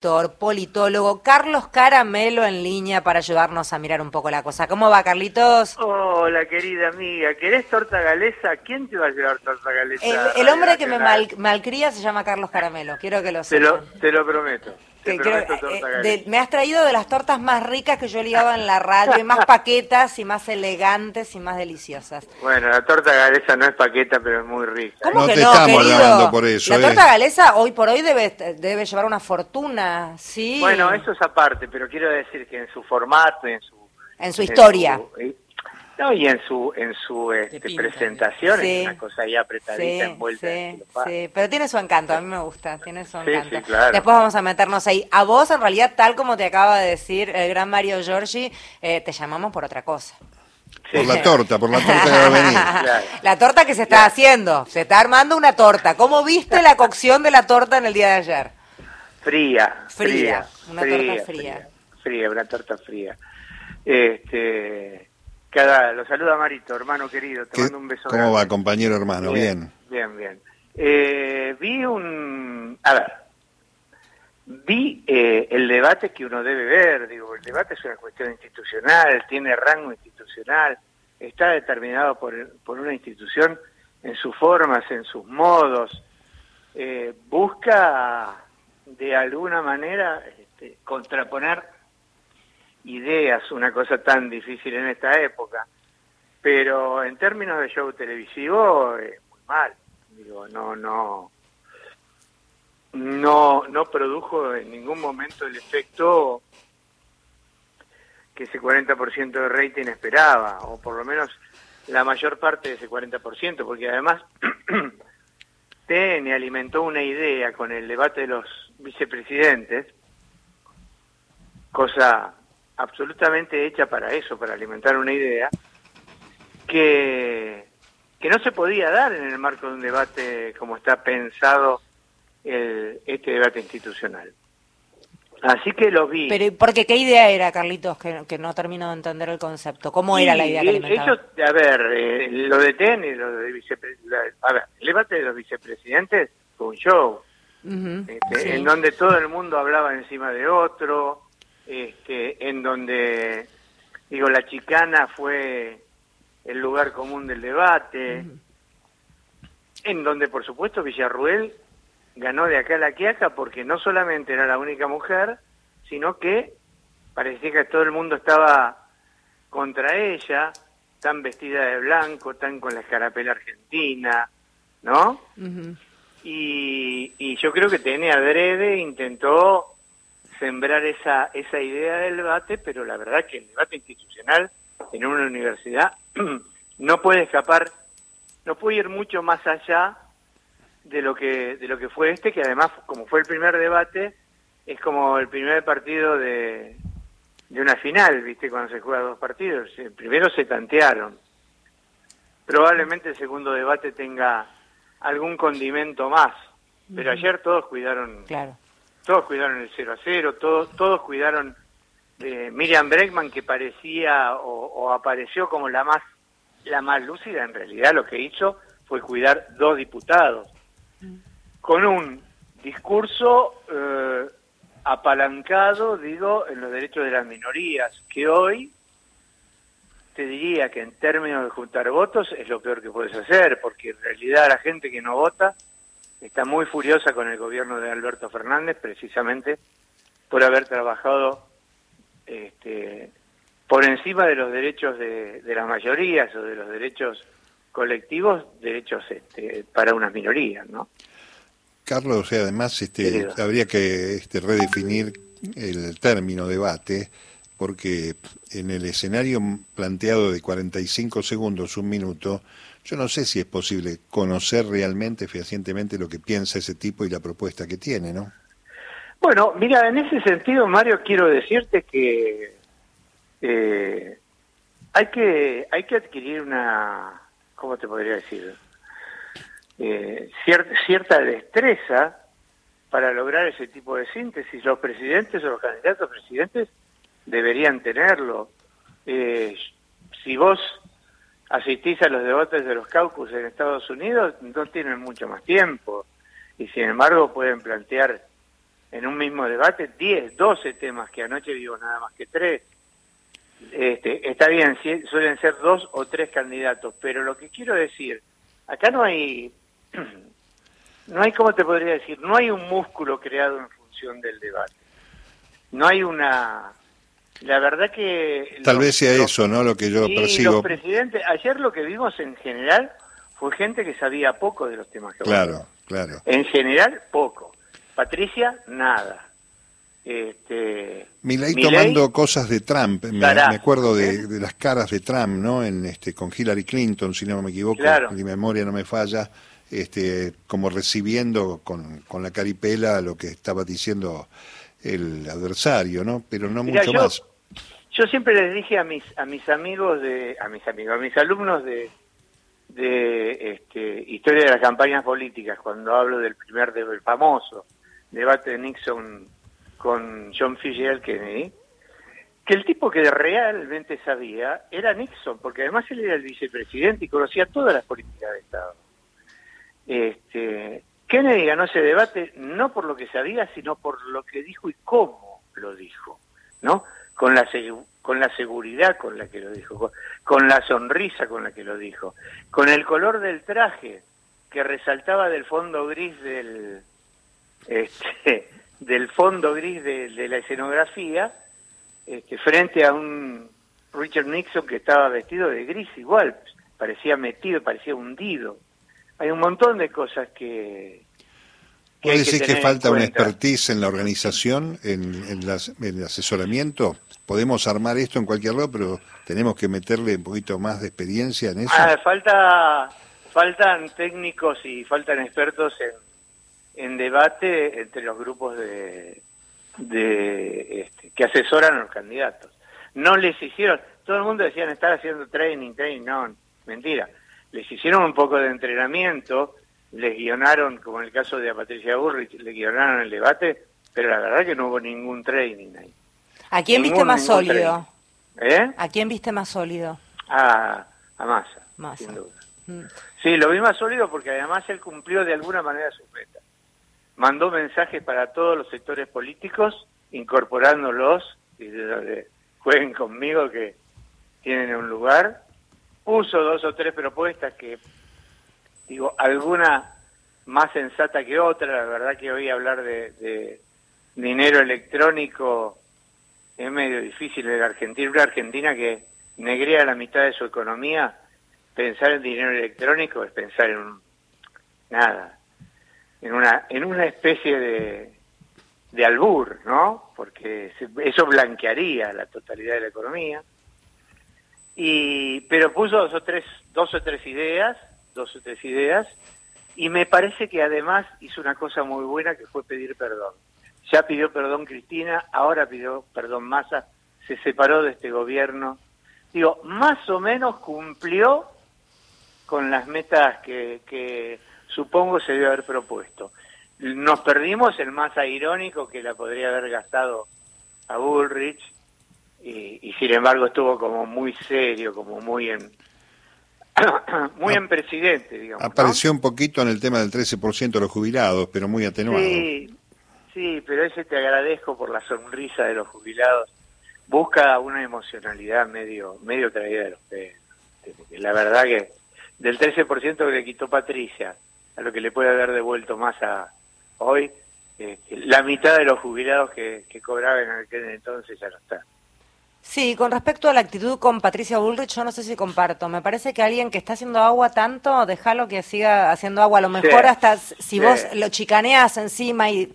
politólogo Carlos Caramelo en línea para ayudarnos a mirar un poco la cosa. ¿Cómo va, Carlitos? Hola, querida amiga. ¿Querés torta galesa? ¿Quién te va a llevar torta galesa? El, hombre que me malcría se llama Carlos Caramelo. Quiero que lo sepas. te lo prometo. Eh, me has traído de las tortas más ricas que yo ligaba en la radio, y más paquetas y más elegantes y más deliciosas. Bueno, la torta galesa no es paqueta, pero es muy rica. ¿Cómo que no, querido? por eso. La ¿eh? torta galesa hoy por hoy debe, debe llevar una fortuna, ¿sí? Bueno, eso es aparte, pero quiero decir que en su formato, en su... En su historia. Eh, no, y en su en su este, presentación es una cosa ahí apretadita, envuelta. Sí, sí, pero tiene su encanto, a mí me gusta, tiene su encanto. Después vamos a meternos ahí. A vos, en realidad, tal como te acaba de decir el gran Mario Giorgi, eh, te llamamos por otra cosa. Por la torta, por la torta que va a venir. La torta que se está haciendo, se está armando una torta. ¿Cómo viste la cocción de la torta en el día de ayer? Fría. Fría, una torta fría. Fría, una torta fría. Este cada, lo saluda Marito, hermano querido, te mando un beso. ¿Cómo va, compañero hermano? Bien. Bien, bien. Eh, vi un... A ver, vi eh, el debate que uno debe ver, digo, el debate es una cuestión institucional, tiene rango institucional, está determinado por, por una institución en sus formas, en sus modos, eh, busca de alguna manera este, contraponer ideas, una cosa tan difícil en esta época. Pero en términos de show televisivo, es muy mal. Digo, no, no, no, no produjo en ningún momento el efecto que ese 40% de rating esperaba, o por lo menos la mayor parte de ese 40%, porque además TN alimentó una idea con el debate de los vicepresidentes, cosa absolutamente hecha para eso, para alimentar una idea, que, que no se podía dar en el marco de un debate como está pensado el, este debate institucional. Así que lo vi. Pero porque qué idea era, Carlitos, que, que no termino de entender el concepto? ¿Cómo era la idea que a ver, eh, lo de TEN lo de vicepresidente, a ver, el debate de los vicepresidentes fue un show, este, en donde todo el mundo hablaba encima de otro, este, en donde, digo, la chicana fue el lugar común del debate, en donde, por supuesto, Villarruel ganó de acá a la quiaca porque no solamente era la única mujer, sino que parecía que todo el mundo estaba contra ella, tan vestida de blanco, tan con la escarapela argentina, ¿no? y, y yo creo que tiene adrede intentó sembrar esa, esa idea del debate, pero la verdad que el debate institucional en una universidad no puede escapar, no puede ir mucho más allá de lo que de lo que fue este, que además como fue el primer debate, es como el primer partido de, de una final, ¿viste? Cuando se juega dos partidos. El primero se tantearon. Probablemente el segundo debate tenga algún condimento más, pero ayer todos cuidaron claro todos cuidaron el 0 a 0, todos, todos cuidaron de Miriam Bregman que parecía o, apareció como la más la más lúcida, en realidad lo que hizo fue cuidar dos diputados. Con un discurso eh, apalancado, digo, en los derechos de las minorías, que hoy te diría que en términos de juntar votos es lo peor que puedes hacer, porque en realidad la gente que no vota está muy furiosa con el gobierno de Alberto Fernández precisamente por haber trabajado este, por encima de los derechos de, las mayorías o de los derechos colectivos, derechos este, para unas minorías, ¿no? Carlos, además este, habría que este, redefinir el término debate, porque en el escenario planteado de 45 segundos, un minuto, yo no sé si es posible conocer realmente, fehacientemente, lo que piensa ese tipo y la propuesta que tiene, ¿no? Bueno, mira, en ese sentido, Mario, quiero decirte que eh, hay que hay que adquirir una, ¿cómo te podría decir? Eh, cierta destreza para lograr ese tipo de síntesis. Los presidentes o los candidatos presidentes deberían tenerlo. Eh, si vos asistís a los debates de los caucus en Estados Unidos, no tienen mucho más tiempo y sin embargo pueden plantear en un mismo debate 10, 12 temas, que anoche digo nada más que tres. Este, está bien, suelen ser dos o tres candidatos, pero lo que quiero decir, acá no hay, no hay, ¿cómo te podría decir? No hay un músculo creado en función del debate. No hay una... La verdad que... Tal vez sea eso, ¿no? Lo que yo percibo. Los presidentes, ayer lo que vimos en general fue gente que sabía poco de los temas que Claro, claro. En general, poco. Patricia, nada. Este, Milei tomando cosas de Trump, me, acuerdo de, las caras de Trump, ¿no? En este con Hillary Clinton, si no me equivoco, mi memoria no me falla, este como recibiendo con, con la caripela lo que estaba diciendo el adversario, ¿no? Pero no mucho más. Yo siempre les dije a mis a mis amigos de a mis amigos, a mis alumnos de de este, historia de las campañas políticas cuando hablo del primer del famoso debate de Nixon con John Fitzgerald Kennedy, que el tipo que realmente sabía era Nixon, porque además él era el vicepresidente y conocía todas las políticas de Estado. Este, Kennedy ganó ese debate no por lo que sabía, sino por lo que dijo y cómo lo dijo, ¿no? Con la, con la seguridad con la que lo dijo, con la sonrisa con la que lo dijo, con el color del traje que resaltaba del fondo gris del, este, del fondo gris de, la escenografía este, frente a un Richard Nixon que estaba vestido de gris igual, parecía metido, parecía hundido. Hay un montón de cosas que... que decir que, falta una expertise en la organización, en, el asesoramiento? Podemos armar esto en cualquier lado, pero tenemos que meterle un poquito más de experiencia en eso. Ah, falta, faltan técnicos y faltan expertos en debate entre los grupos de, de este, que asesoran a los candidatos. No les hicieron, todo el mundo decían estar haciendo training, training, no, mentira. Les hicieron un poco de entrenamiento, les guionaron, como en el caso de Patricia Burrich, le guionaron el debate, pero la verdad que no hubo ningún training ahí. ¿A quién viste más sólido? ¿Eh? ¿A quién viste más sólido? A, a Massa, sin duda. Mm. Sí, lo vi más sólido porque además él cumplió de alguna manera su meta mandó mensajes para todos los sectores políticos, incorporándolos, y jueguen conmigo que tienen un lugar, puso dos o tres propuestas que, digo, alguna más sensata que otra, la verdad que oí hablar de, dinero electrónico es medio difícil en la Argentina, una Argentina que negrea la mitad de su economía, pensar en dinero electrónico es pensar en nada, en una, en una especie de, de albur, ¿no? Porque eso blanquearía la totalidad de la economía. Y, pero puso dos o tres, dos o tres ideas, dos o tres ideas, y me parece que además hizo una cosa muy buena que fue pedir perdón. Ya pidió perdón Cristina, ahora pidió perdón Massa, se separó de este gobierno. Digo, más o menos cumplió con las metas que, que supongo se debe haber propuesto. Nos perdimos el más irónico que la podría haber gastado a Bullrich y, sin embargo estuvo como muy serio, como muy en muy en presidente, digamos. Apareció un poquito en el tema del 13% de los jubilados, pero muy atenuado. Sí, sí, pero ese te agradezco por la sonrisa de los jubilados. Busca una emocionalidad medio medio traída de los pelos. La verdad que del 13% que le quitó Patricia a lo que le puede haber devuelto más a hoy, eh, la mitad de los jubilados que, que cobraban en aquel entonces ya no están. Sí, con respecto a la actitud con Patricia Bullrich, yo no sé si comparto. Me parece que alguien que está haciendo agua tanto, déjalo que siga haciendo agua. A lo mejor hasta si vos lo chicaneas encima y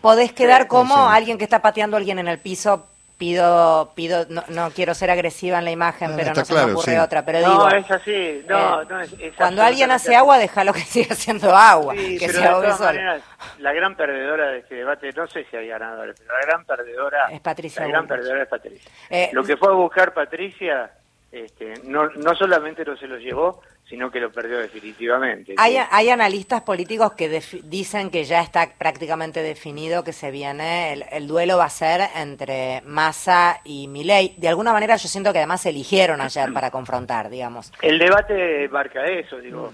podés quedar como alguien que está pateando a alguien en el piso pido, pido no, no, quiero ser agresiva en la imagen, pero no se me ocurre otra. Pero no, es así. No, eh, no, es, cuando alguien hace agua, déjalo que siga haciendo agua. que pero sea de todas maneras, la gran perdedora de este debate, no sé si hay ganadores, pero la gran perdedora es Patricia. La gran perdedora es Patricia. Eh, Lo que fue a buscar Patricia, este, no, no solamente no se lo llevó, sino que lo perdió definitivamente. Hay, hay analistas políticos que dicen que ya está prácticamente definido que se viene, el, duelo va a ser entre Massa y Milei. De alguna manera yo siento que además se eligieron ayer para confrontar, digamos. El debate marca eso, digo,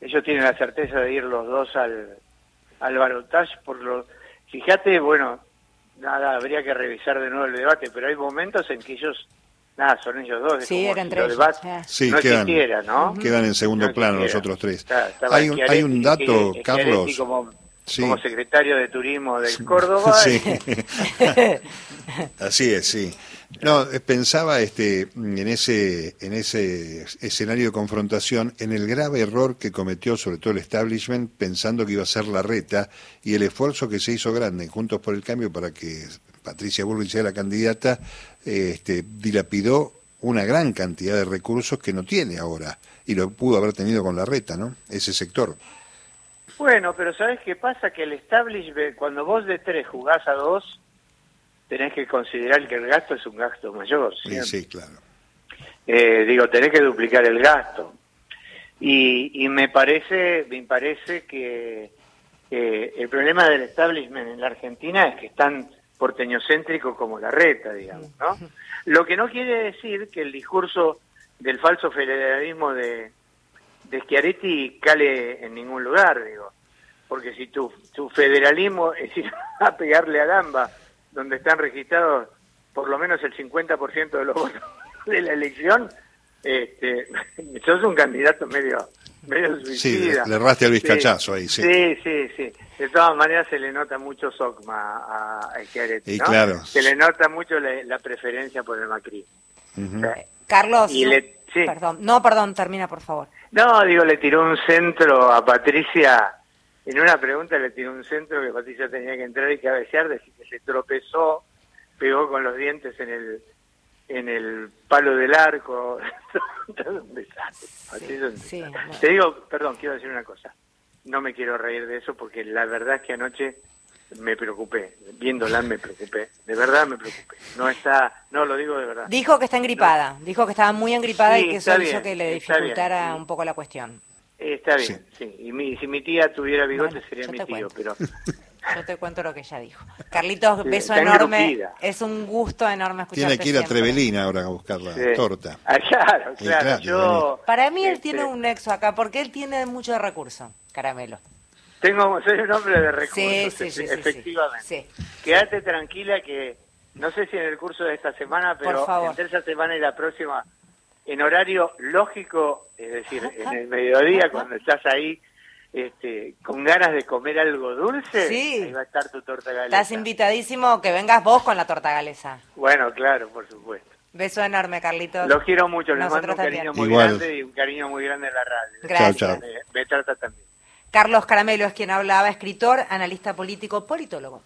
ellos tienen la certeza de ir los dos al, al balotaje por lo... fíjate, bueno, nada, habría que revisar de nuevo el debate, pero hay momentos en que ellos, nada, son ellos dos. Sí, eran tres. Sí, no quedan, ¿no? quedan en segundo plano los otros tres. hay, un, hay un dato, Carlos. Como, como, secretario de turismo del Córdoba. Sí. Así es, sí. No, eh, pensaba este, en, ese, en ese escenario de confrontación en el grave error que cometió sobre todo el establishment pensando que iba a ser la reta y el esfuerzo que se hizo grande Juntos por el Cambio para que Patricia Bullrich sea la candidata, este, dilapidó una gran cantidad de recursos que no tiene ahora y lo pudo haber tenido con la reta, ¿no? Ese sector. Bueno, pero ¿sabes qué pasa? Que el establishment, cuando vos de tres jugás a dos, tenés que considerar que el gasto es un gasto mayor. Sí, sí, claro. Eh, digo, tenés que duplicar el gasto. Y, y me parece, me parece que el problema del establishment en la Argentina es que están porteñocéntricos como la reta, digamos, ¿no? Lo que no quiere decir que el discurso del falso federalismo de, de Schiaretti cale en ningún lugar, digo. Porque si tu, tu federalismo es ir a pegarle a gamba donde están registrados por lo menos el 50% de los votos de la elección, este, sos un candidato medio medio suicida. Sí, le raste al vizcachazo ahí, sí. Sí, sí, sí. De todas maneras se le nota mucho Socma a, a ¿no? claro. Se le nota mucho la, preferencia por el Macri. Carlos, perdón. No, perdón, termina, por favor. No, digo, le tiró un centro a Patricia en una pregunta le tiró un centro que Patricia tenía que entrar y cabecear, decir que se tropezó, pegó con los dientes en el en el palo del arco, un desastre. Te digo, perdón, quiero decir una cosa. No me quiero reír de eso porque la verdad es que anoche me preocupé, viéndola me preocupé, de verdad me preocupé. No está, no lo digo de verdad. Dijo que está engripada, dijo que estaba muy engripada y que eso hizo que le dificultara un poco la cuestión. Está bien, sí. Y mi, si mi tía tuviera bigote sería mi tío, pero... Yo te cuento lo que ella dijo. Carlitos, beso enorme. Es un gusto enorme escucharte Tiene que ir a Trevelina ahora a buscar la torta. Ah, claro, claro. Yo, Para mí él tiene este un nexo acá, porque él tiene mucho recurso, Caramelo. Tengo, soy un hombre de recursos, sí, sí, efectivamente. Quédate tranquila que, no sé si en el curso de esta semana, pero entre esa semana y la próxima en horario lógico, es decir, en el mediodía, cuando estás ahí este, con ganas de comer algo dulce, sí. ahí va a estar tu torta galesa. Estás invitadísimo que vengas vos con la torta galesa. Bueno, claro, por supuesto. Beso enorme, Carlitos. Los quiero mucho, les mando un cariño muy grande y un cariño muy grande en la radio. Gracias. Me, me trata también. Carlos Caramelo es quien hablaba, escritor, analista político, politólogo.